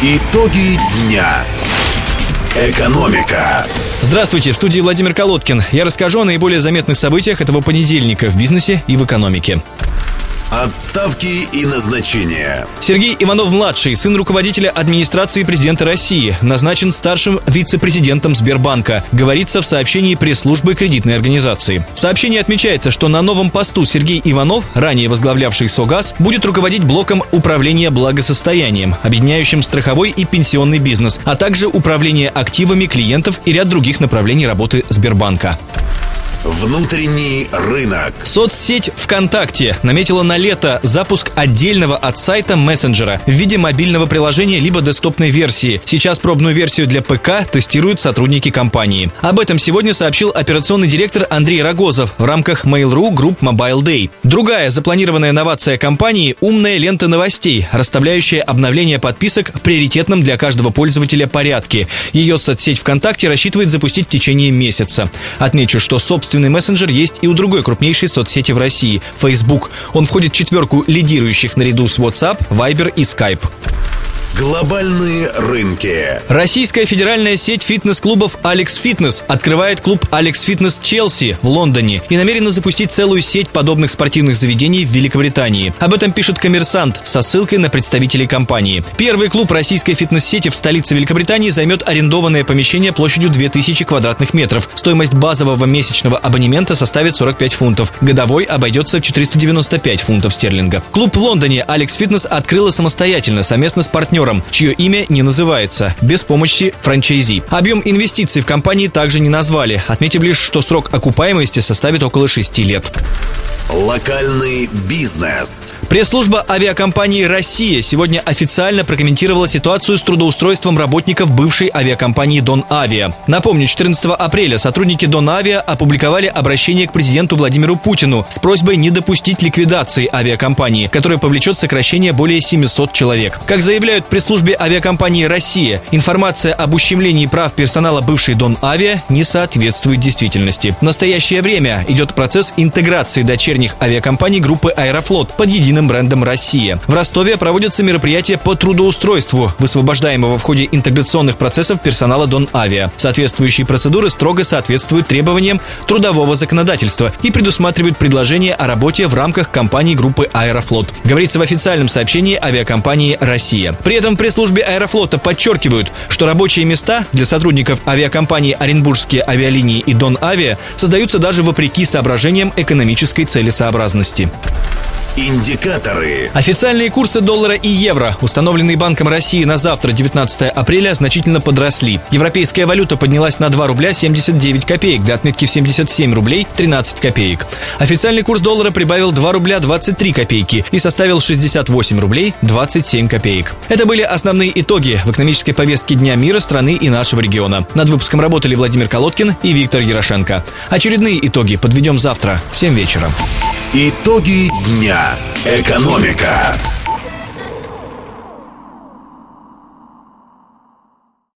Итоги дня. Экономика. Здравствуйте, в студии Владимир Колодкин. Я расскажу о наиболее заметных событиях этого понедельника в бизнесе и в экономике. Отставки и назначения. Сергей Иванов-младший, сын руководителя администрации президента России, назначен старшим вице-президентом Сбербанка, говорится в сообщении пресс-службы кредитной организации. В сообщении отмечается, что на новом посту Сергей Иванов, ранее возглавлявший СОГАЗ, будет руководить блоком управления благосостоянием, объединяющим страховой и пенсионный бизнес, а также управление активами клиентов и ряд других направлений работы Сбербанка. Внутренний рынок. Соцсеть ВКонтакте наметила на лето запуск отдельного от сайта мессенджера в виде мобильного приложения либо десктопной версии. Сейчас пробную версию для ПК тестируют сотрудники компании. Об этом сегодня сообщил операционный директор Андрей Рогозов в рамках Mail.ru Group Mobile Day. Другая запланированная новация компании – умная лента новостей, расставляющая обновление подписок в приоритетном для каждого пользователя порядке. Ее соцсеть ВКонтакте рассчитывает запустить в течение месяца. Отмечу, что собственно собственный мессенджер есть и у другой крупнейшей соцсети в России – Facebook. Он входит в четверку лидирующих наряду с WhatsApp, Viber и Skype. Глобальные рынки. Российская федеральная сеть фитнес-клубов Алекс Фитнес открывает клуб Алекс Фитнес Челси в Лондоне и намерена запустить целую сеть подобных спортивных заведений в Великобритании. Об этом пишет коммерсант со ссылкой на представителей компании. Первый клуб российской фитнес-сети в столице Великобритании займет арендованное помещение площадью 2000 квадратных метров. Стоимость базового месячного абонемента составит 45 фунтов. Годовой обойдется в 495 фунтов стерлинга. Клуб в Лондоне Алекс Фитнес открыла самостоятельно, совместно с партнером партнером, чье имя не называется, без помощи франчайзи. Объем инвестиций в компании также не назвали, отметив лишь, что срок окупаемости составит около 6 лет. Локальный бизнес. Пресс-служба авиакомпании «Россия» сегодня официально прокомментировала ситуацию с трудоустройством работников бывшей авиакомпании «Дон Авиа». Напомню, 14 апреля сотрудники «Дон Авиа» опубликовали обращение к президенту Владимиру Путину с просьбой не допустить ликвидации авиакомпании, которая повлечет сокращение более 700 человек. Как заявляют пресс-службе авиакомпании «Россия», информация об ущемлении прав персонала бывшей «Дон Авиа» не соответствует действительности. В настоящее время идет процесс интеграции дочерних авиакомпаний группы «Аэрофлот» под единым брендом «Россия». В Ростове проводятся мероприятия по трудоустройству высвобождаемого в ходе интеграционных процессов персонала Дон Авиа. Соответствующие процедуры строго соответствуют требованиям трудового законодательства и предусматривают предложение о работе в рамках компании группы «Аэрофлот». Говорится в официальном сообщении авиакомпании «Россия». При этом в пресс-службе «Аэрофлота» подчеркивают, что рабочие места для сотрудников авиакомпании «Оренбургские авиалинии» и «Дон Авиа» создаются даже вопреки соображениям экономической целесообразности. Индикаторы. Официальные курсы доллара и евро, установленные Банком России на завтра, 19 апреля, значительно подросли. Европейская валюта поднялась на 2 рубля 79 копеек до отметки в 77 рублей 13 копеек. Официальный курс доллара прибавил 2 рубля 23 копейки и составил 68 рублей 27 копеек. Это были основные итоги в экономической повестке Дня мира, страны и нашего региона. Над выпуском работали Владимир Колодкин и Виктор Ярошенко. Очередные итоги подведем завтра в 7 вечера. Итоги дня. Экономика.